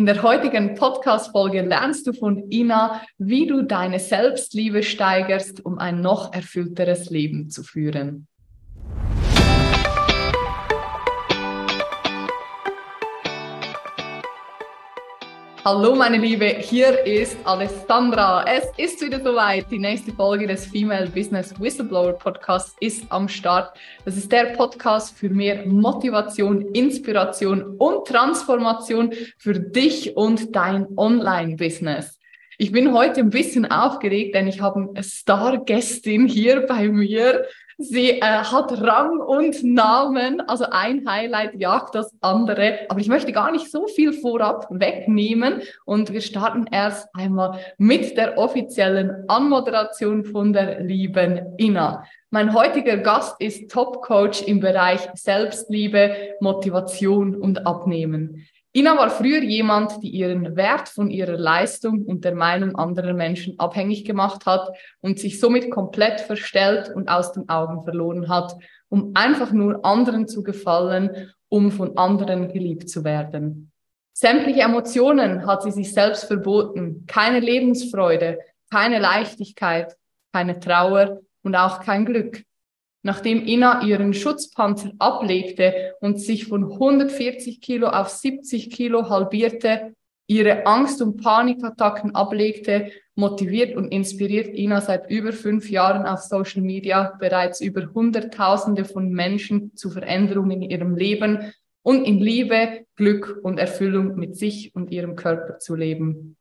In der heutigen Podcast-Folge lernst du von Ina, wie du deine Selbstliebe steigerst, um ein noch erfüllteres Leben zu führen. Hallo meine Liebe, hier ist Alessandra. Es ist wieder soweit. Die nächste Folge des Female Business Whistleblower Podcasts ist am Start. Das ist der Podcast für mehr Motivation, Inspiration und Transformation für dich und dein Online-Business. Ich bin heute ein bisschen aufgeregt, denn ich habe eine Star-Gästin hier bei mir. Sie äh, hat Rang und Namen, also ein Highlight jagt das andere. Aber ich möchte gar nicht so viel vorab wegnehmen und wir starten erst einmal mit der offiziellen Anmoderation von der lieben Ina. Mein heutiger Gast ist Top-Coach im Bereich Selbstliebe, Motivation und Abnehmen. Ina war früher jemand, die ihren Wert von ihrer Leistung und der Meinung anderer Menschen abhängig gemacht hat und sich somit komplett verstellt und aus den Augen verloren hat, um einfach nur anderen zu gefallen, um von anderen geliebt zu werden. Sämtliche Emotionen hat sie sich selbst verboten, keine Lebensfreude, keine Leichtigkeit, keine Trauer und auch kein Glück. Nachdem Ina ihren Schutzpanzer ablegte und sich von 140 Kilo auf 70 Kilo halbierte, ihre Angst- und Panikattacken ablegte, motiviert und inspiriert Ina seit über fünf Jahren auf Social Media bereits über Hunderttausende von Menschen zu Veränderungen in ihrem Leben und in Liebe, Glück und Erfüllung mit sich und ihrem Körper zu leben.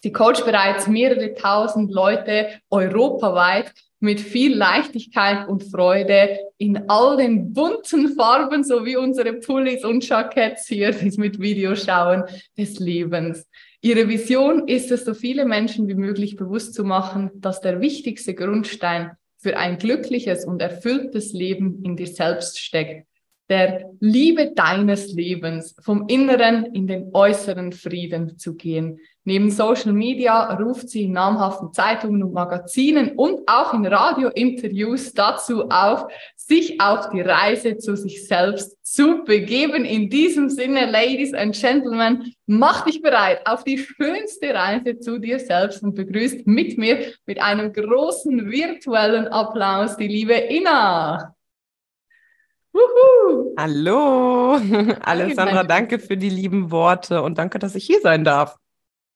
Sie coacht bereits mehrere tausend Leute europaweit mit viel Leichtigkeit und Freude in all den bunten Farben, so wie unsere Pullis und Jacketts hier, die mit Video schauen, des Lebens. Ihre Vision ist es, so viele Menschen wie möglich bewusst zu machen, dass der wichtigste Grundstein für ein glückliches und erfülltes Leben in dir selbst steckt. Der Liebe deines Lebens, vom Inneren in den äußeren Frieden zu gehen. Neben Social Media ruft sie in namhaften Zeitungen und Magazinen und auch in Radiointerviews dazu auf, sich auf die Reise zu sich selbst zu begeben. In diesem Sinne, Ladies and Gentlemen, mach dich bereit auf die schönste Reise zu dir selbst und begrüßt mit mir mit einem großen virtuellen Applaus die liebe Ina. Wuhu. Hallo, Alessandra, danke für die lieben Worte und danke, dass ich hier sein darf.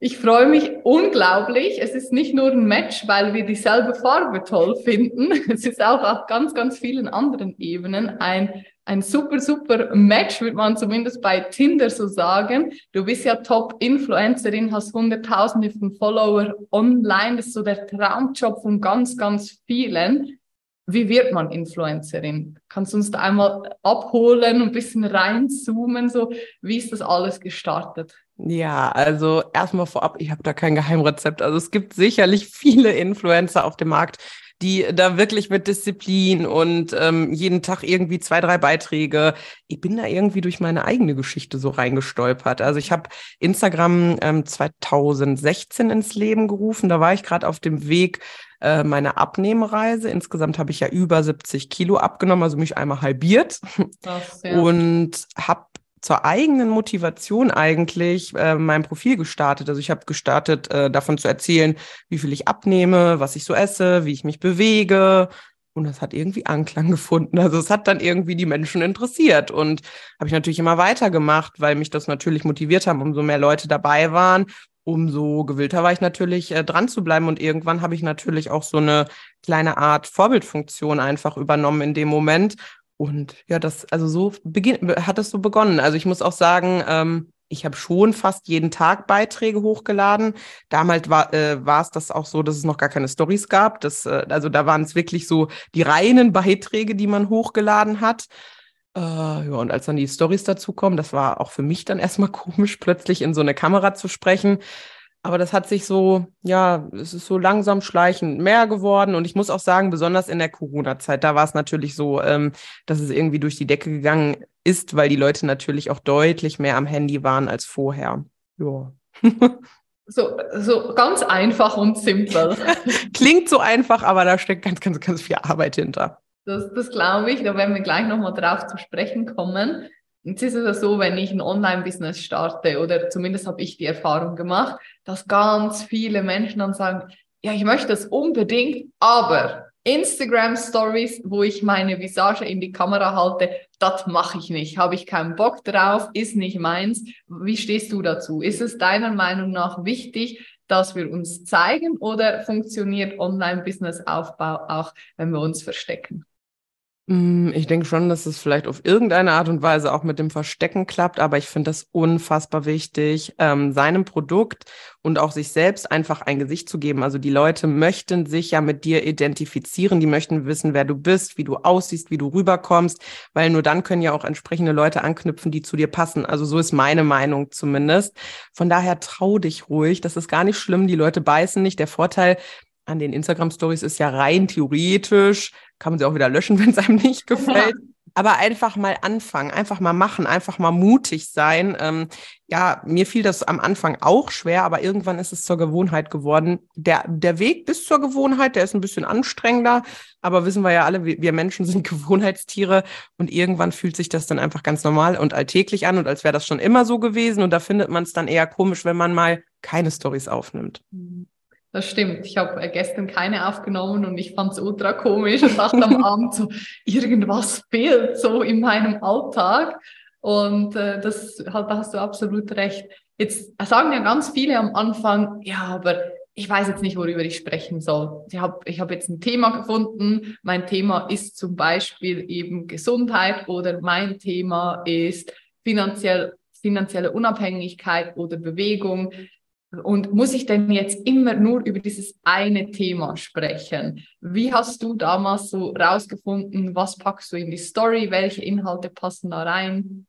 Ich freue mich unglaublich. Es ist nicht nur ein Match, weil wir dieselbe Farbe toll finden. Es ist auch auf ganz, ganz vielen anderen Ebenen ein, ein super, super Match, würde man zumindest bei Tinder so sagen. Du bist ja Top-Influencerin, hast Hunderttausende von Follower online. Das ist so der Traumjob von ganz, ganz vielen. Wie wird man Influencerin? Kannst du uns da einmal abholen ein bisschen reinzoomen? So, wie ist das alles gestartet? Ja, also erstmal vorab, ich habe da kein Geheimrezept. Also es gibt sicherlich viele Influencer auf dem Markt, die da wirklich mit Disziplin und ähm, jeden Tag irgendwie zwei, drei Beiträge. Ich bin da irgendwie durch meine eigene Geschichte so reingestolpert. Also ich habe Instagram ähm, 2016 ins Leben gerufen. Da war ich gerade auf dem Weg äh, meine Abnehmreise. Insgesamt habe ich ja über 70 Kilo abgenommen, also mich einmal halbiert. Das, ja. Und habe zur eigenen Motivation eigentlich äh, mein Profil gestartet. Also ich habe gestartet, äh, davon zu erzählen, wie viel ich abnehme, was ich so esse, wie ich mich bewege. Und das hat irgendwie Anklang gefunden. Also es hat dann irgendwie die Menschen interessiert. Und habe ich natürlich immer weitergemacht, weil mich das natürlich motiviert haben, umso mehr Leute dabei waren, umso gewillter war ich natürlich, äh, dran zu bleiben. Und irgendwann habe ich natürlich auch so eine kleine Art Vorbildfunktion einfach übernommen in dem Moment und ja, das, also so beginn, hat es so begonnen. Also ich muss auch sagen, ähm, ich habe schon fast jeden Tag Beiträge hochgeladen. Damals war äh, war es das auch so, dass es noch gar keine Stories gab. Das, äh, also da waren es wirklich so die reinen Beiträge, die man hochgeladen hat. Äh, ja, und als dann die Stories dazukommen, das war auch für mich dann erstmal komisch, plötzlich in so eine Kamera zu sprechen. Aber das hat sich so, ja, es ist so langsam schleichend mehr geworden. Und ich muss auch sagen, besonders in der Corona-Zeit, da war es natürlich so, ähm, dass es irgendwie durch die Decke gegangen ist, weil die Leute natürlich auch deutlich mehr am Handy waren als vorher. Ja. So, so ganz einfach und simpel. Klingt so einfach, aber da steckt ganz, ganz, ganz viel Arbeit hinter. Das, das glaube ich. Da werden wir gleich nochmal drauf zu sprechen kommen. Jetzt ist es so, wenn ich ein Online-Business starte oder zumindest habe ich die Erfahrung gemacht, dass ganz viele Menschen dann sagen, ja, ich möchte das unbedingt, aber Instagram Stories, wo ich meine Visage in die Kamera halte, das mache ich nicht. Habe ich keinen Bock drauf, ist nicht meins. Wie stehst du dazu? Ist es deiner Meinung nach wichtig, dass wir uns zeigen oder funktioniert Online-Business-Aufbau auch, wenn wir uns verstecken? Mm, ich denke schon, dass es vielleicht auf irgendeine Art und Weise auch mit dem Verstecken klappt, aber ich finde das unfassbar wichtig, ähm, seinem Produkt und auch sich selbst einfach ein Gesicht zu geben. Also die Leute möchten sich ja mit dir identifizieren, die möchten wissen, wer du bist, wie du aussiehst, wie du rüberkommst, weil nur dann können ja auch entsprechende Leute anknüpfen, die zu dir passen. Also so ist meine Meinung zumindest. Von daher trau dich ruhig, das ist gar nicht schlimm, die Leute beißen nicht. Der Vorteil an den Instagram Stories ist ja rein theoretisch, kann man sie auch wieder löschen, wenn es einem nicht gefällt. Aber einfach mal anfangen, einfach mal machen, einfach mal mutig sein. Ähm, ja, mir fiel das am Anfang auch schwer, aber irgendwann ist es zur Gewohnheit geworden. Der, der Weg bis zur Gewohnheit, der ist ein bisschen anstrengender, aber wissen wir ja alle, wir Menschen sind Gewohnheitstiere und irgendwann fühlt sich das dann einfach ganz normal und alltäglich an und als wäre das schon immer so gewesen und da findet man es dann eher komisch, wenn man mal keine Stories aufnimmt. Mhm. Das stimmt. Ich habe äh, gestern keine aufgenommen und ich fand es ultra komisch und dachte am Abend so, irgendwas fehlt so in meinem Alltag. Und äh, das halt, da hast du absolut recht. Jetzt sagen ja ganz viele am Anfang, ja, aber ich weiß jetzt nicht, worüber ich sprechen soll. Ich habe ich hab jetzt ein Thema gefunden. Mein Thema ist zum Beispiel eben Gesundheit oder mein Thema ist finanziell, finanzielle Unabhängigkeit oder Bewegung. Und muss ich denn jetzt immer nur über dieses eine Thema sprechen? Wie hast du damals so rausgefunden, was packst du in die Story, welche Inhalte passen da rein?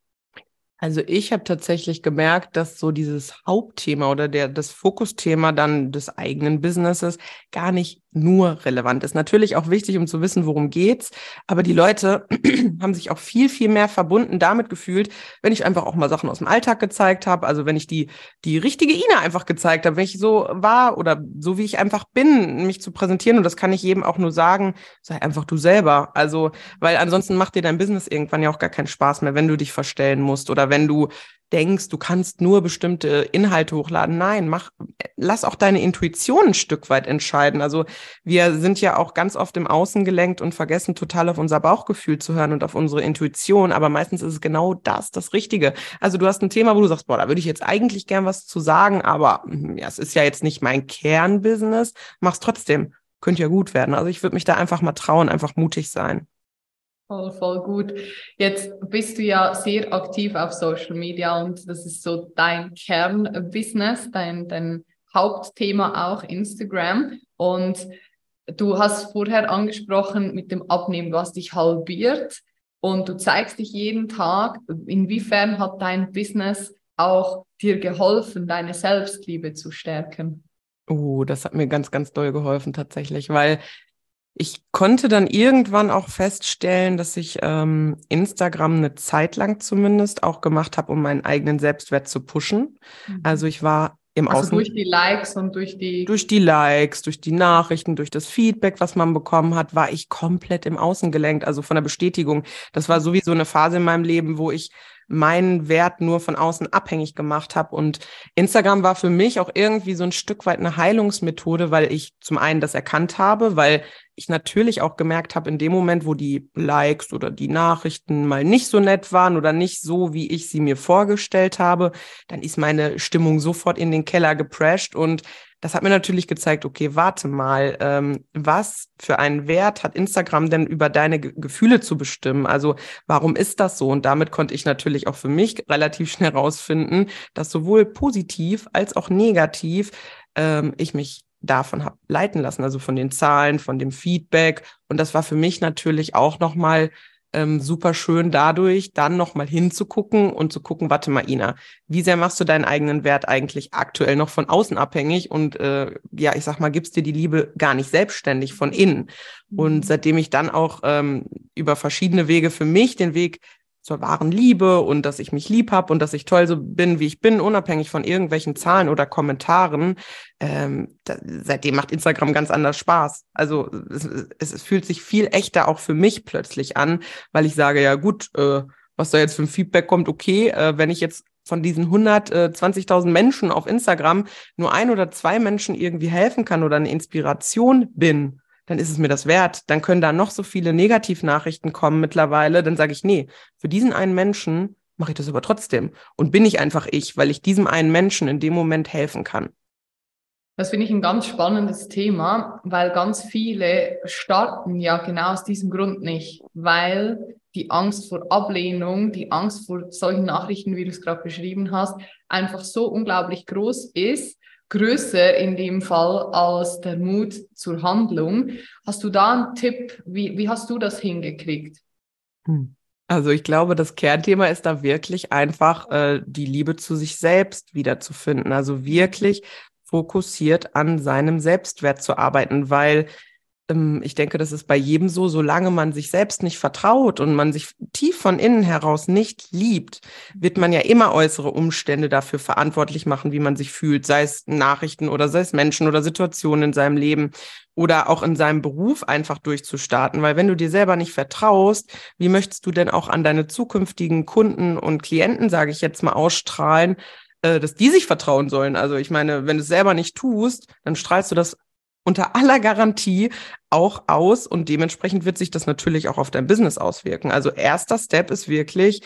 Also ich habe tatsächlich gemerkt, dass so dieses Hauptthema oder der, das Fokusthema dann des eigenen Businesses gar nicht nur relevant ist. Natürlich auch wichtig, um zu wissen, worum geht's. Aber die Leute haben sich auch viel, viel mehr verbunden damit gefühlt, wenn ich einfach auch mal Sachen aus dem Alltag gezeigt habe. Also wenn ich die, die richtige Ina einfach gezeigt habe, wenn ich so war oder so wie ich einfach bin, mich zu präsentieren. Und das kann ich jedem auch nur sagen, sei einfach du selber. Also, weil ansonsten macht dir dein Business irgendwann ja auch gar keinen Spaß mehr, wenn du dich verstellen musst oder wenn du denkst, du kannst nur bestimmte Inhalte hochladen. Nein, mach, lass auch deine Intuition ein Stück weit entscheiden. Also wir sind ja auch ganz oft im Außen gelenkt und vergessen total auf unser Bauchgefühl zu hören und auf unsere Intuition. Aber meistens ist es genau das, das Richtige. Also du hast ein Thema, wo du sagst, boah, da würde ich jetzt eigentlich gern was zu sagen, aber hm, ja, es ist ja jetzt nicht mein Kernbusiness. Mach's trotzdem. Könnte ja gut werden. Also ich würde mich da einfach mal trauen, einfach mutig sein. Voll, voll gut. Jetzt bist du ja sehr aktiv auf Social Media und das ist so dein Kernbusiness, dein, dein Hauptthema auch Instagram. Und du hast vorher angesprochen mit dem Abnehmen, du hast dich halbiert und du zeigst dich jeden Tag. Inwiefern hat dein Business auch dir geholfen, deine Selbstliebe zu stärken? Oh, das hat mir ganz, ganz doll geholfen tatsächlich, weil ich konnte dann irgendwann auch feststellen, dass ich ähm, Instagram eine Zeit lang zumindest auch gemacht habe, um meinen eigenen Selbstwert zu pushen. Mhm. Also ich war im also Außen. durch die Likes und durch die. Durch die Likes, durch die Nachrichten, durch das Feedback, was man bekommen hat, war ich komplett im Außen gelenkt, also von der Bestätigung. Das war sowieso eine Phase in meinem Leben, wo ich meinen Wert nur von außen abhängig gemacht habe. Und Instagram war für mich auch irgendwie so ein Stück weit eine Heilungsmethode, weil ich zum einen das erkannt habe, weil ich natürlich auch gemerkt habe, in dem Moment, wo die Likes oder die Nachrichten mal nicht so nett waren oder nicht so, wie ich sie mir vorgestellt habe, dann ist meine Stimmung sofort in den Keller geprescht und das hat mir natürlich gezeigt, okay, warte mal, ähm, was für einen Wert hat Instagram denn über deine Ge Gefühle zu bestimmen? Also warum ist das so? Und damit konnte ich natürlich auch für mich relativ schnell rausfinden, dass sowohl positiv als auch negativ ähm, ich mich davon habe leiten lassen, also von den Zahlen, von dem Feedback. Und das war für mich natürlich auch nochmal ähm, super schön dadurch, dann nochmal hinzugucken und zu gucken, warte mal, Ina, wie sehr machst du deinen eigenen Wert eigentlich aktuell noch von außen abhängig und äh, ja, ich sag mal, gibst dir die Liebe gar nicht selbstständig von innen. Und mhm. seitdem ich dann auch ähm, über verschiedene Wege für mich den Weg zur wahren Liebe und dass ich mich lieb habe und dass ich toll so bin, wie ich bin, unabhängig von irgendwelchen Zahlen oder Kommentaren. Ähm, da, seitdem macht Instagram ganz anders Spaß. Also es, es, fühlt sich viel echter auch für mich plötzlich an, weil ich sage, ja gut, äh, was da jetzt für ein Feedback kommt, okay, äh, wenn ich jetzt von diesen 120.000 Menschen auf Instagram nur ein oder zwei Menschen irgendwie helfen kann oder eine Inspiration bin, dann ist es mir das wert. Dann können da noch so viele Negativnachrichten kommen mittlerweile. Dann sage ich, nee, für diesen einen Menschen mache ich das aber trotzdem. Und bin ich einfach ich, weil ich diesem einen Menschen in dem Moment helfen kann. Das finde ich ein ganz spannendes Thema, weil ganz viele starten ja genau aus diesem Grund nicht, weil die Angst vor Ablehnung, die Angst vor solchen Nachrichten, wie du es gerade beschrieben hast, einfach so unglaublich groß ist, größer in dem Fall als der Mut zur Handlung. Hast du da einen Tipp? Wie, wie hast du das hingekriegt? Hm. Also ich glaube, das Kernthema ist da wirklich einfach äh, die Liebe zu sich selbst wiederzufinden. Also wirklich fokussiert an seinem Selbstwert zu arbeiten, weil ich denke, das ist bei jedem so, solange man sich selbst nicht vertraut und man sich tief von innen heraus nicht liebt, wird man ja immer äußere Umstände dafür verantwortlich machen, wie man sich fühlt, sei es Nachrichten oder sei es Menschen oder Situationen in seinem Leben oder auch in seinem Beruf einfach durchzustarten. Weil wenn du dir selber nicht vertraust, wie möchtest du denn auch an deine zukünftigen Kunden und Klienten, sage ich jetzt mal, ausstrahlen, äh, dass die sich vertrauen sollen. Also ich meine, wenn du es selber nicht tust, dann strahlst du das unter aller Garantie auch aus und dementsprechend wird sich das natürlich auch auf dein Business auswirken. Also erster Step ist wirklich,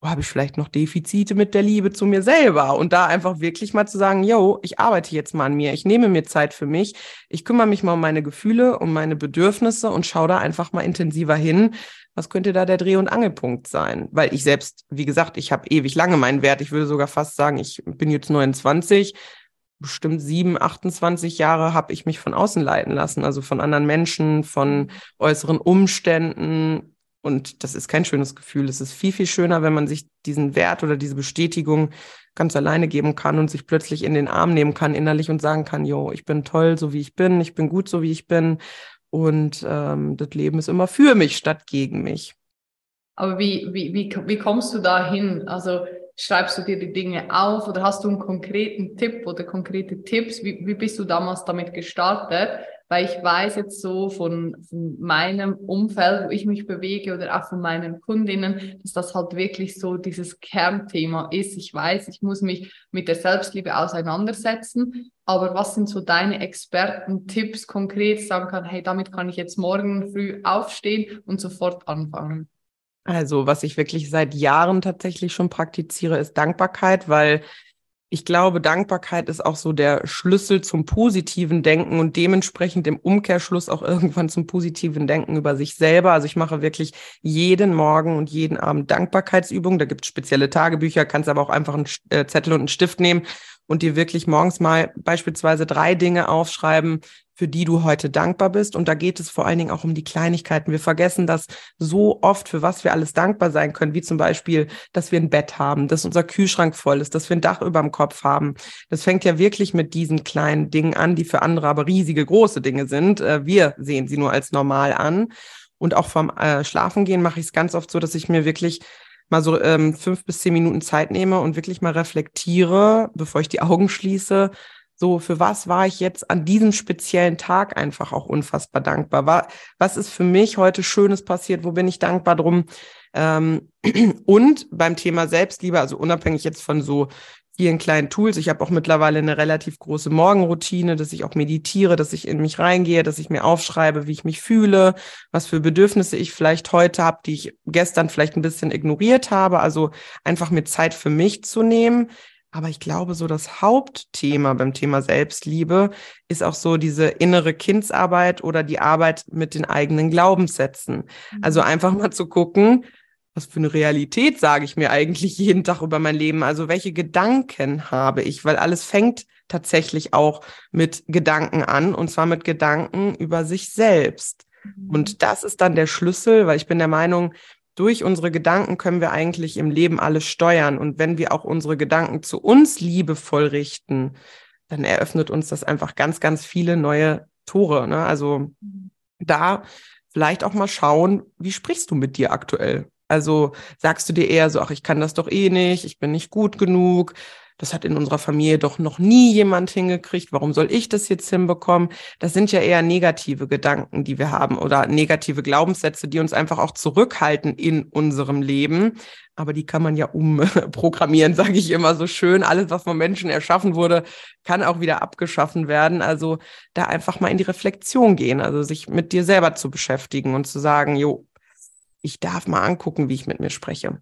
wo habe ich vielleicht noch Defizite mit der Liebe zu mir selber und da einfach wirklich mal zu sagen, yo, ich arbeite jetzt mal an mir, ich nehme mir Zeit für mich, ich kümmere mich mal um meine Gefühle, um meine Bedürfnisse und schaue da einfach mal intensiver hin. Was könnte da der Dreh- und Angelpunkt sein? Weil ich selbst, wie gesagt, ich habe ewig lange meinen Wert. Ich würde sogar fast sagen, ich bin jetzt 29, bestimmt sieben, 28 Jahre habe ich mich von außen leiten lassen, also von anderen Menschen, von mhm. äußeren Umständen. Und das ist kein schönes Gefühl. Es ist viel, viel schöner, wenn man sich diesen Wert oder diese Bestätigung ganz alleine geben kann und sich plötzlich in den Arm nehmen kann innerlich und sagen kann, jo, ich bin toll, so wie ich bin, ich bin gut, so wie ich bin. Und ähm, das Leben ist immer für mich statt gegen mich. Aber wie, wie, wie, wie kommst du da hin? Also schreibst du dir die Dinge auf oder hast du einen konkreten Tipp oder konkrete Tipps? Wie, wie bist du damals damit gestartet? Weil ich weiß jetzt so von, von meinem Umfeld, wo ich mich bewege oder auch von meinen Kundinnen, dass das halt wirklich so dieses Kernthema ist. Ich weiß, ich muss mich mit der Selbstliebe auseinandersetzen. Aber was sind so deine Experten-Tipps konkret, sagen kann, hey, damit kann ich jetzt morgen früh aufstehen und sofort anfangen? Also, was ich wirklich seit Jahren tatsächlich schon praktiziere, ist Dankbarkeit, weil ich glaube, Dankbarkeit ist auch so der Schlüssel zum positiven Denken und dementsprechend im Umkehrschluss auch irgendwann zum positiven Denken über sich selber. Also ich mache wirklich jeden Morgen und jeden Abend Dankbarkeitsübungen. Da gibt es spezielle Tagebücher, kannst aber auch einfach einen äh, Zettel und einen Stift nehmen und dir wirklich morgens mal beispielsweise drei Dinge aufschreiben, für die du heute dankbar bist. Und da geht es vor allen Dingen auch um die Kleinigkeiten. Wir vergessen das so oft, für was wir alles dankbar sein können, wie zum Beispiel, dass wir ein Bett haben, dass unser Kühlschrank voll ist, dass wir ein Dach über dem Kopf haben. Das fängt ja wirklich mit diesen kleinen Dingen an, die für andere aber riesige, große Dinge sind. Äh, wir sehen sie nur als normal an. Und auch vom äh, Schlafengehen mache ich es ganz oft so, dass ich mir wirklich mal so ähm, fünf bis zehn Minuten Zeit nehme und wirklich mal reflektiere, bevor ich die Augen schließe, so, für was war ich jetzt an diesem speziellen Tag einfach auch unfassbar dankbar? War, was ist für mich heute Schönes passiert? Wo bin ich dankbar drum? Ähm, und beim Thema Selbstliebe, also unabhängig jetzt von so vielen kleinen Tools. Ich habe auch mittlerweile eine relativ große Morgenroutine, dass ich auch meditiere, dass ich in mich reingehe, dass ich mir aufschreibe, wie ich mich fühle, was für Bedürfnisse ich vielleicht heute habe, die ich gestern vielleicht ein bisschen ignoriert habe. Also einfach mir Zeit für mich zu nehmen, aber ich glaube, so das Hauptthema beim Thema Selbstliebe ist auch so diese innere Kindsarbeit oder die Arbeit mit den eigenen Glaubenssätzen. Also mhm. einfach mal zu gucken, was für eine Realität sage ich mir eigentlich jeden Tag über mein Leben? Also welche Gedanken habe ich? Weil alles fängt tatsächlich auch mit Gedanken an und zwar mit Gedanken über sich selbst. Und mhm. das ist dann der Schlüssel, weil ich bin der Meinung, durch unsere Gedanken können wir eigentlich im Leben alles steuern. Und wenn wir auch unsere Gedanken zu uns liebevoll richten, dann eröffnet uns das einfach ganz, ganz viele neue Tore. Ne? Also da vielleicht auch mal schauen, wie sprichst du mit dir aktuell? Also sagst du dir eher so, ach, ich kann das doch eh nicht, ich bin nicht gut genug. Das hat in unserer Familie doch noch nie jemand hingekriegt, warum soll ich das jetzt hinbekommen? Das sind ja eher negative Gedanken, die wir haben oder negative Glaubenssätze, die uns einfach auch zurückhalten in unserem Leben. Aber die kann man ja umprogrammieren, sage ich immer so schön. Alles, was von Menschen erschaffen wurde, kann auch wieder abgeschaffen werden. Also da einfach mal in die Reflexion gehen, also sich mit dir selber zu beschäftigen und zu sagen, jo, ich darf mal angucken, wie ich mit mir spreche.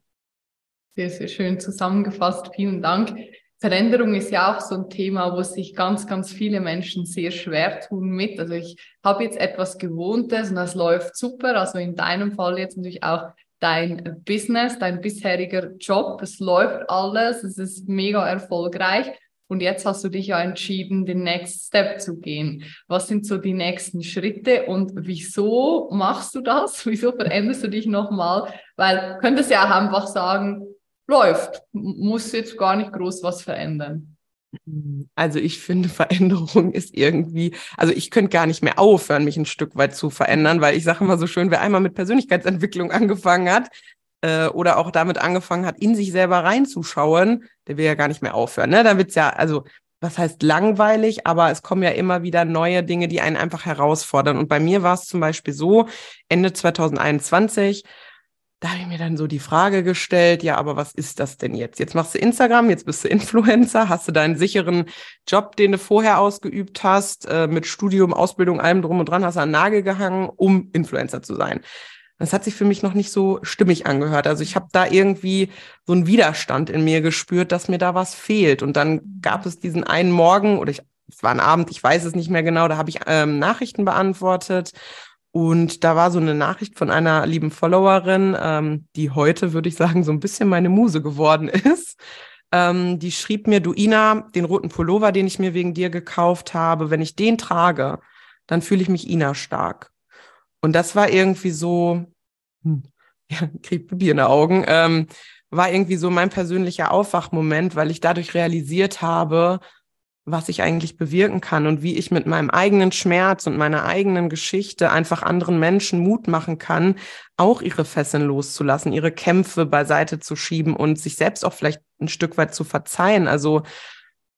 Sehr, sehr schön zusammengefasst. Vielen Dank. Veränderung ist ja auch so ein Thema, wo sich ganz, ganz viele Menschen sehr schwer tun mit. Also ich habe jetzt etwas Gewohntes und das läuft super. Also in deinem Fall jetzt natürlich auch dein Business, dein bisheriger Job. Es läuft alles, es ist mega erfolgreich. Und jetzt hast du dich ja entschieden, den Next Step zu gehen. Was sind so die nächsten Schritte und wieso machst du das? Wieso veränderst du dich nochmal? Weil könntest ja auch einfach sagen, läuft, muss jetzt gar nicht groß was verändern. Also ich finde, Veränderung ist irgendwie, also ich könnte gar nicht mehr aufhören, mich ein Stück weit zu verändern, weil ich sage immer so schön, wer einmal mit Persönlichkeitsentwicklung angefangen hat, äh, oder auch damit angefangen hat, in sich selber reinzuschauen, der will ja gar nicht mehr aufhören. Ne? Da wird's ja, also was heißt langweilig, aber es kommen ja immer wieder neue Dinge, die einen einfach herausfordern. Und bei mir war es zum Beispiel so, Ende 2021, da habe ich mir dann so die Frage gestellt, ja, aber was ist das denn jetzt? Jetzt machst du Instagram, jetzt bist du Influencer, hast du deinen sicheren Job, den du vorher ausgeübt hast, äh, mit Studium, Ausbildung, allem drum und dran, hast du an Nagel gehangen, um Influencer zu sein. Das hat sich für mich noch nicht so stimmig angehört. Also ich habe da irgendwie so einen Widerstand in mir gespürt, dass mir da was fehlt. Und dann gab es diesen einen Morgen oder ich, es war ein Abend, ich weiß es nicht mehr genau, da habe ich ähm, Nachrichten beantwortet. Und da war so eine Nachricht von einer lieben Followerin, ähm, die heute, würde ich sagen, so ein bisschen meine Muse geworden ist. Ähm, die schrieb mir, du Ina, den roten Pullover, den ich mir wegen dir gekauft habe, wenn ich den trage, dann fühle ich mich Ina stark. Und das war irgendwie so, hm, ja, krieg Bier in den Augen, ähm, war irgendwie so mein persönlicher Aufwachmoment, weil ich dadurch realisiert habe, was ich eigentlich bewirken kann und wie ich mit meinem eigenen Schmerz und meiner eigenen Geschichte einfach anderen Menschen Mut machen kann, auch ihre Fesseln loszulassen, ihre Kämpfe beiseite zu schieben und sich selbst auch vielleicht ein Stück weit zu verzeihen. Also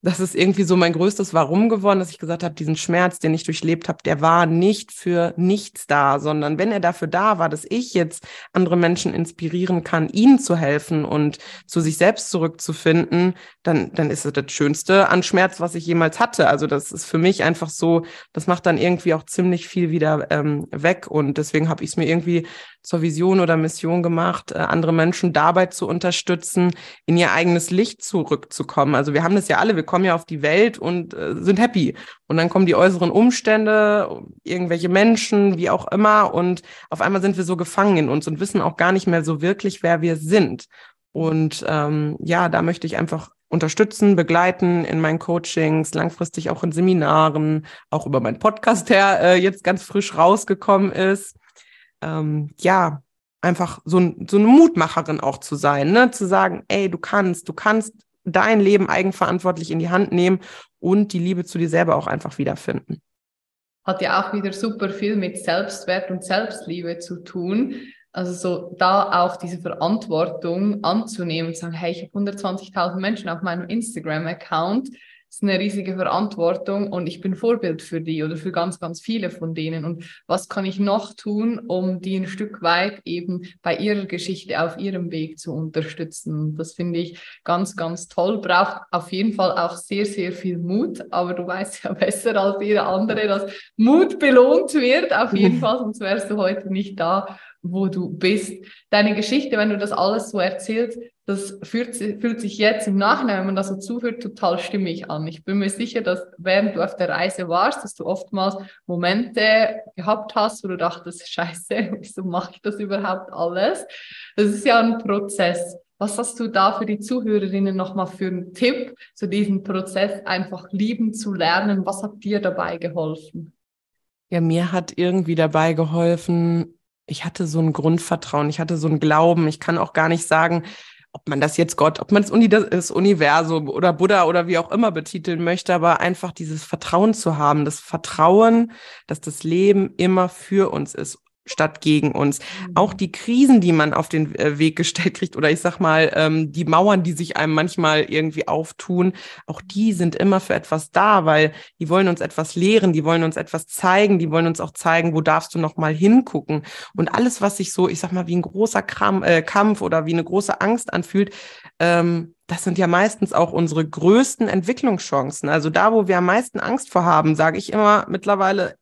das ist irgendwie so mein größtes Warum geworden, dass ich gesagt habe, diesen Schmerz, den ich durchlebt habe, der war nicht für nichts da, sondern wenn er dafür da war, dass ich jetzt andere Menschen inspirieren kann, ihnen zu helfen und zu sich selbst zurückzufinden, dann, dann ist es das Schönste an Schmerz, was ich jemals hatte. Also das ist für mich einfach so, das macht dann irgendwie auch ziemlich viel wieder ähm, weg und deswegen habe ich es mir irgendwie zur Vision oder Mission gemacht, äh, andere Menschen dabei zu unterstützen, in ihr eigenes Licht zurückzukommen. Also wir haben das ja alle, wir kommen ja auf die Welt und äh, sind happy. Und dann kommen die äußeren Umstände, irgendwelche Menschen, wie auch immer. Und auf einmal sind wir so gefangen in uns und wissen auch gar nicht mehr so wirklich, wer wir sind. Und ähm, ja, da möchte ich einfach unterstützen, begleiten in meinen Coachings, langfristig auch in Seminaren, auch über meinen Podcast, der äh, jetzt ganz frisch rausgekommen ist ähm, ja, einfach so, so eine Mutmacherin auch zu sein, ne? zu sagen, ey, du kannst, du kannst dein Leben eigenverantwortlich in die Hand nehmen und die Liebe zu dir selber auch einfach wiederfinden. Hat ja auch wieder super viel mit Selbstwert und Selbstliebe zu tun. Also so da auch diese Verantwortung anzunehmen und sagen, hey, ich habe 120.000 Menschen auf meinem Instagram-Account ist eine riesige Verantwortung und ich bin Vorbild für die oder für ganz, ganz viele von denen. Und was kann ich noch tun, um die ein Stück weit eben bei ihrer Geschichte auf ihrem Weg zu unterstützen? Das finde ich ganz, ganz toll. Braucht auf jeden Fall auch sehr, sehr viel Mut. Aber du weißt ja besser als jeder andere, dass Mut belohnt wird. Auf jeden Fall, sonst wärst du heute nicht da wo du bist. Deine Geschichte, wenn du das alles so erzählst, das fühlt, fühlt sich jetzt im Nachhinein, wenn man das so zuhört, total stimmig an. Ich bin mir sicher, dass während du auf der Reise warst, dass du oftmals Momente gehabt hast, wo du dachtest, scheiße, wieso mache ich das überhaupt alles? Das ist ja ein Prozess. Was hast du da für die Zuhörerinnen nochmal für einen Tipp, zu diesem Prozess einfach lieben zu lernen? Was hat dir dabei geholfen? Ja, mir hat irgendwie dabei geholfen, ich hatte so ein Grundvertrauen, ich hatte so ein Glauben. Ich kann auch gar nicht sagen, ob man das jetzt Gott, ob man das, das Universum oder Buddha oder wie auch immer betiteln möchte, aber einfach dieses Vertrauen zu haben, das Vertrauen, dass das Leben immer für uns ist. Statt gegen uns. Mhm. Auch die Krisen, die man auf den äh, Weg gestellt kriegt, oder ich sag mal, ähm, die Mauern, die sich einem manchmal irgendwie auftun, auch die sind immer für etwas da, weil die wollen uns etwas lehren, die wollen uns etwas zeigen, die wollen uns auch zeigen, wo darfst du noch mal hingucken. Und alles, was sich so, ich sag mal, wie ein großer Kram, äh, Kampf oder wie eine große Angst anfühlt, ähm, das sind ja meistens auch unsere größten Entwicklungschancen. Also da, wo wir am meisten Angst vor haben, sage ich immer mittlerweile,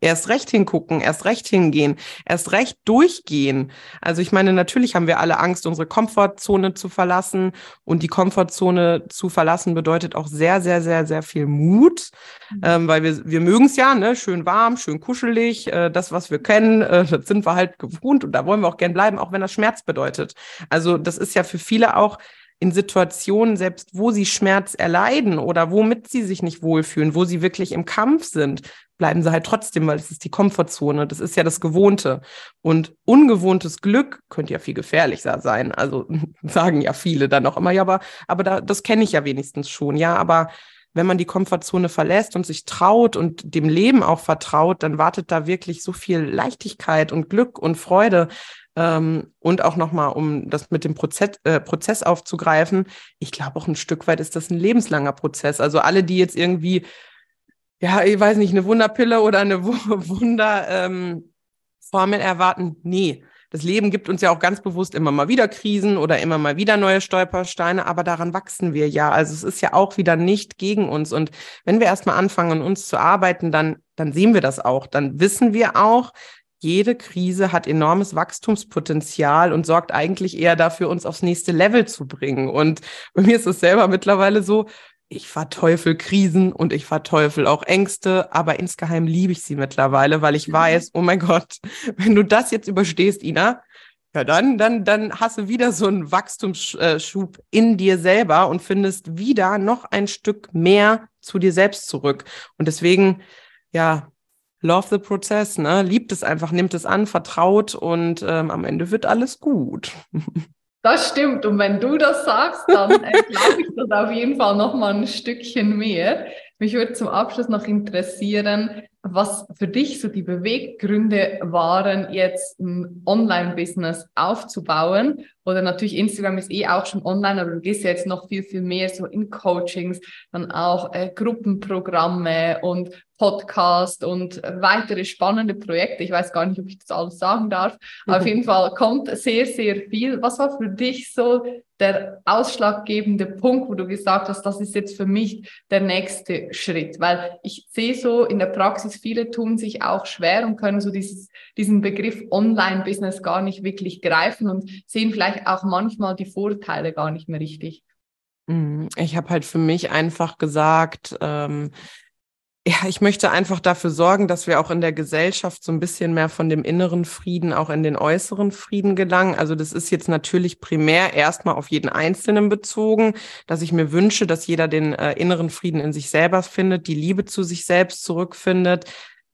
erst recht hingucken, erst recht hingehen, erst recht durchgehen. Also ich meine, natürlich haben wir alle Angst, unsere Komfortzone zu verlassen. Und die Komfortzone zu verlassen bedeutet auch sehr, sehr, sehr, sehr viel Mut, mhm. ähm, weil wir, wir mögen es ja, ne? schön warm, schön kuschelig. Äh, das, was wir kennen, äh, das sind wir halt gewohnt und da wollen wir auch gern bleiben, auch wenn das Schmerz bedeutet. Also das ist ja für viele auch in Situationen, selbst wo sie Schmerz erleiden oder womit sie sich nicht wohlfühlen, wo sie wirklich im Kampf sind, bleiben sie halt trotzdem, weil es ist die Komfortzone, das ist ja das Gewohnte. Und ungewohntes Glück könnte ja viel gefährlicher sein. Also sagen ja viele dann auch immer, ja, aber, aber da, das kenne ich ja wenigstens schon, ja, aber wenn man die Komfortzone verlässt und sich traut und dem Leben auch vertraut, dann wartet da wirklich so viel Leichtigkeit und Glück und Freude, ähm, und auch nochmal, um das mit dem Prozess, äh, Prozess aufzugreifen, ich glaube auch ein Stück weit ist das ein lebenslanger Prozess. Also alle, die jetzt irgendwie, ja, ich weiß nicht, eine Wunderpille oder eine Wunderformel ähm, erwarten, nee. Das Leben gibt uns ja auch ganz bewusst immer mal wieder Krisen oder immer mal wieder neue Stolpersteine, aber daran wachsen wir ja. Also es ist ja auch wieder nicht gegen uns. Und wenn wir erstmal anfangen, an uns zu arbeiten, dann, dann sehen wir das auch. Dann wissen wir auch, jede Krise hat enormes Wachstumspotenzial und sorgt eigentlich eher dafür, uns aufs nächste Level zu bringen. Und bei mir ist es selber mittlerweile so, ich verteufel Krisen und ich verteufel auch Ängste, aber insgeheim liebe ich sie mittlerweile, weil ich weiß, oh mein Gott, wenn du das jetzt überstehst, Ina, ja, dann, dann, dann hast du wieder so einen Wachstumsschub in dir selber und findest wieder noch ein Stück mehr zu dir selbst zurück. Und deswegen, ja, love the process, ne? Liebt es einfach, nimmt es an, vertraut und ähm, am Ende wird alles gut. Das stimmt. Und wenn du das sagst, dann äh, glaube ich das auf jeden Fall noch mal ein Stückchen mehr. Mich würde zum Abschluss noch interessieren, was für dich so die Beweggründe waren, jetzt ein Online-Business aufzubauen. Oder natürlich Instagram ist eh auch schon online, aber du gehst ja jetzt noch viel, viel mehr so in Coachings, dann auch äh, Gruppenprogramme und Podcast und weitere spannende Projekte. Ich weiß gar nicht, ob ich das alles sagen darf. Aber auf jeden Fall kommt sehr, sehr viel. Was war für dich so der ausschlaggebende Punkt, wo du gesagt hast, das ist jetzt für mich der nächste Schritt? Weil ich sehe so in der Praxis, viele tun sich auch schwer und können so dieses, diesen Begriff Online-Business gar nicht wirklich greifen und sehen vielleicht auch manchmal die Vorteile gar nicht mehr richtig. Mhm. Ich habe halt für mich einfach gesagt, ähm, ja, ich möchte einfach dafür sorgen, dass wir auch in der Gesellschaft so ein bisschen mehr von dem inneren Frieden auch in den äußeren Frieden gelangen. Also das ist jetzt natürlich primär erstmal auf jeden Einzelnen bezogen, dass ich mir wünsche, dass jeder den äh, inneren Frieden in sich selber findet, die Liebe zu sich selbst zurückfindet,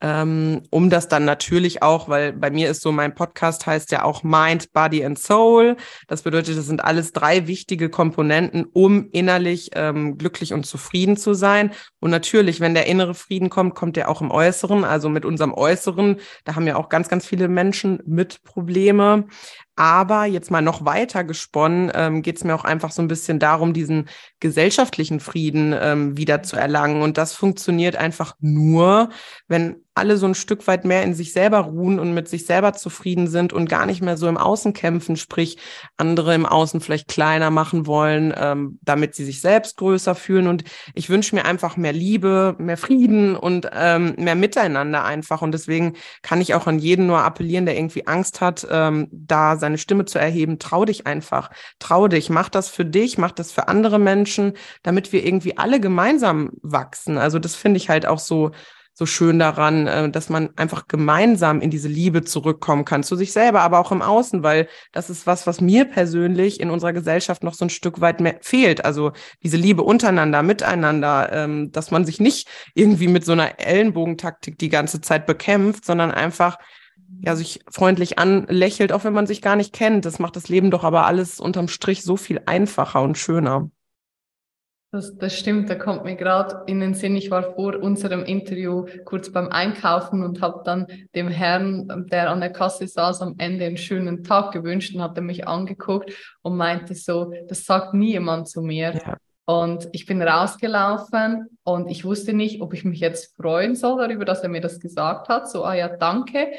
ähm, um das dann natürlich auch, weil bei mir ist so, mein Podcast heißt ja auch Mind, Body and Soul. Das bedeutet, das sind alles drei wichtige Komponenten, um innerlich ähm, glücklich und zufrieden zu sein. Und natürlich, wenn der innere Frieden kommt, kommt der auch im Äußeren. Also mit unserem Äußeren, da haben ja auch ganz, ganz viele Menschen mit Probleme. Aber jetzt mal noch weiter gesponnen, ähm, geht es mir auch einfach so ein bisschen darum, diesen gesellschaftlichen Frieden ähm, wieder zu erlangen. Und das funktioniert einfach nur, wenn alle so ein Stück weit mehr in sich selber ruhen und mit sich selber zufrieden sind und gar nicht mehr so im Außen kämpfen, sprich andere im Außen vielleicht kleiner machen wollen, ähm, damit sie sich selbst größer fühlen. Und ich wünsche mir einfach mehr Liebe, mehr Frieden und ähm, mehr Miteinander einfach. Und deswegen kann ich auch an jeden nur appellieren, der irgendwie Angst hat, ähm, da seine Stimme zu erheben. Trau dich einfach, trau dich, mach das für dich, mach das für andere Menschen, damit wir irgendwie alle gemeinsam wachsen. Also das finde ich halt auch so so schön daran, äh, dass man einfach gemeinsam in diese Liebe zurückkommen kann, zu sich selber, aber auch im Außen, weil das ist was, was mir persönlich in unserer Gesellschaft noch so ein Stück weit mehr fehlt. Also diese Liebe untereinander, miteinander, ähm, dass man sich nicht irgendwie mit so einer Ellenbogentaktik die ganze Zeit bekämpft, sondern einfach ja, sich freundlich anlächelt, auch wenn man sich gar nicht kennt. Das macht das Leben doch aber alles unterm Strich so viel einfacher und schöner. Das, das stimmt, da kommt mir gerade in den Sinn, ich war vor unserem Interview kurz beim Einkaufen und habe dann dem Herrn, der an der Kasse saß, am Ende einen schönen Tag gewünscht und hat er mich angeguckt und meinte so, das sagt nie jemand zu mir. Ja. Und ich bin rausgelaufen und ich wusste nicht, ob ich mich jetzt freuen soll darüber, dass er mir das gesagt hat. So, ah ja, danke.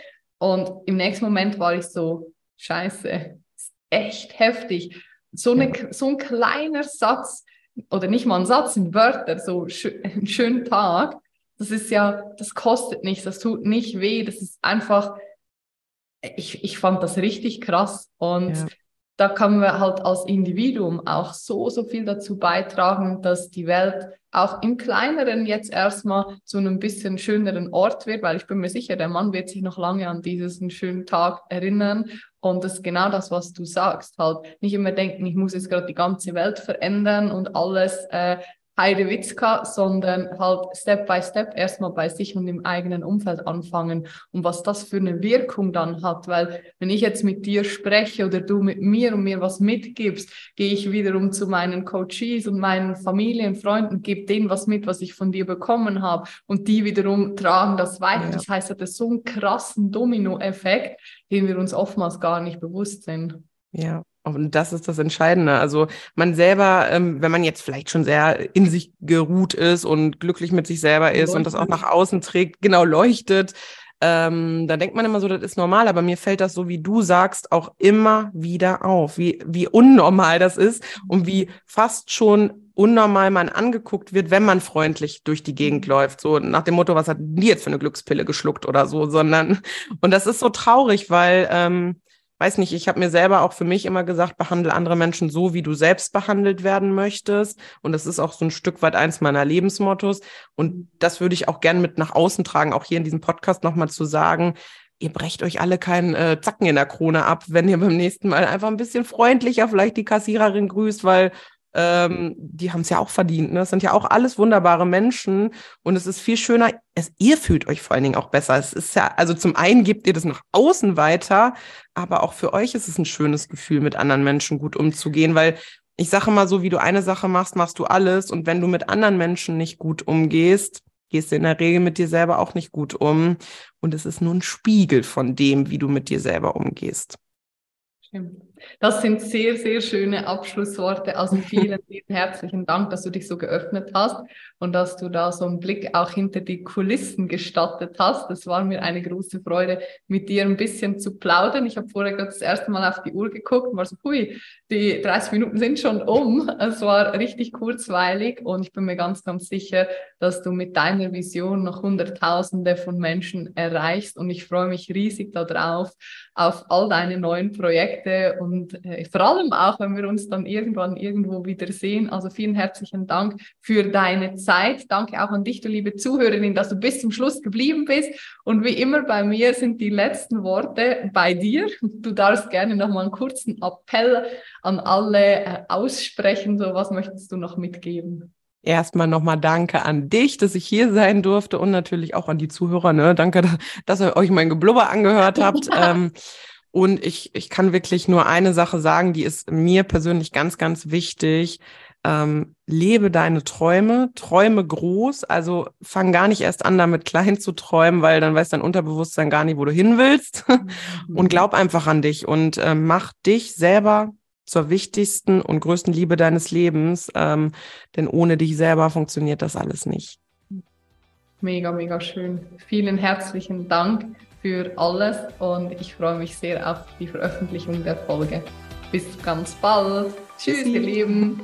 Und im nächsten Moment war ich so, scheiße, echt heftig. So, eine, so ein kleiner Satz oder nicht mal ein Satz, ein Wörter, so einen schönen Tag. Das ist ja, das kostet nichts, das tut nicht weh, das ist einfach, ich, ich fand das richtig krass und ja da können wir halt als Individuum auch so, so viel dazu beitragen, dass die Welt auch im Kleineren jetzt erstmal zu einem bisschen schöneren Ort wird, weil ich bin mir sicher, der Mann wird sich noch lange an diesen schönen Tag erinnern. Und das ist genau das, was du sagst. Halt nicht immer denken, ich muss jetzt gerade die ganze Welt verändern und alles äh, Heidewitzka, sondern halt Step by Step erstmal bei sich und im eigenen Umfeld anfangen und was das für eine Wirkung dann hat, weil wenn ich jetzt mit dir spreche oder du mit mir und mir was mitgibst, gehe ich wiederum zu meinen Coaches und meinen Familien, Freunden, gebe denen was mit, was ich von dir bekommen habe und die wiederum tragen das weiter. Ja. Das heißt, das ist so einen krassen Dominoeffekt, den wir uns oftmals gar nicht bewusst sind. Ja, und das ist das Entscheidende. Also man selber, ähm, wenn man jetzt vielleicht schon sehr in sich geruht ist und glücklich mit sich selber ist leuchtet. und das auch nach außen trägt, genau leuchtet, ähm, da denkt man immer so, das ist normal, aber mir fällt das so, wie du sagst, auch immer wieder auf, wie, wie unnormal das ist und wie fast schon unnormal man angeguckt wird, wenn man freundlich durch die Gegend mhm. läuft. So nach dem Motto, was hat die jetzt für eine Glückspille geschluckt oder so, sondern, und das ist so traurig, weil, ähm, weiß nicht, ich habe mir selber auch für mich immer gesagt, behandle andere Menschen so, wie du selbst behandelt werden möchtest. Und das ist auch so ein Stück weit eins meiner Lebensmottos. Und das würde ich auch gern mit nach außen tragen, auch hier in diesem Podcast nochmal zu sagen, ihr brecht euch alle keinen äh, Zacken in der Krone ab, wenn ihr beim nächsten Mal einfach ein bisschen freundlicher vielleicht die Kassiererin grüßt, weil ähm, die haben es ja auch verdient. Ne? Das sind ja auch alles wunderbare Menschen und es ist viel schöner. Es, ihr fühlt euch vor allen Dingen auch besser. Es ist ja, also zum einen gebt ihr das nach außen weiter, aber auch für euch ist es ein schönes Gefühl, mit anderen Menschen gut umzugehen, weil ich sage mal so, wie du eine Sache machst, machst du alles und wenn du mit anderen Menschen nicht gut umgehst, gehst du in der Regel mit dir selber auch nicht gut um und es ist nur ein Spiegel von dem, wie du mit dir selber umgehst. Stimmt. Das sind sehr, sehr schöne Abschlussworte. Also vielen, vielen herzlichen Dank, dass du dich so geöffnet hast und dass du da so einen Blick auch hinter die Kulissen gestattet hast. Das war mir eine große Freude, mit dir ein bisschen zu plaudern. Ich habe vorher gerade das erste Mal auf die Uhr geguckt und war so, hui, die 30 Minuten sind schon um. Es war richtig kurzweilig und ich bin mir ganz, ganz sicher, dass du mit deiner Vision noch Hunderttausende von Menschen erreichst und ich freue mich riesig darauf, auf all deine neuen Projekte und äh, vor allem auch, wenn wir uns dann irgendwann irgendwo wieder sehen. Also vielen herzlichen Dank für deine Zeit. Danke auch an dich, du liebe Zuhörerin, dass du bis zum Schluss geblieben bist. Und wie immer bei mir sind die letzten Worte bei dir. Du darfst gerne noch mal einen kurzen Appell an alle äh, aussprechen. So, was möchtest du noch mitgeben? Erstmal nochmal danke an dich, dass ich hier sein durfte und natürlich auch an die Zuhörer. Ne? Danke, dass ihr euch mein Geblubber angehört habt. ähm, und ich, ich kann wirklich nur eine Sache sagen, die ist mir persönlich ganz, ganz wichtig. Ähm, lebe deine Träume, träume groß, also fang gar nicht erst an, damit klein zu träumen, weil dann weiß dein Unterbewusstsein gar nicht, wo du hin willst. Mhm. und glaub einfach an dich und äh, mach dich selber zur wichtigsten und größten Liebe deines Lebens, ähm, denn ohne dich selber funktioniert das alles nicht. Mega, mega schön. Vielen herzlichen Dank für alles und ich freue mich sehr auf die Veröffentlichung der Folge. Bis ganz bald. Tschüss, ihr Lieben.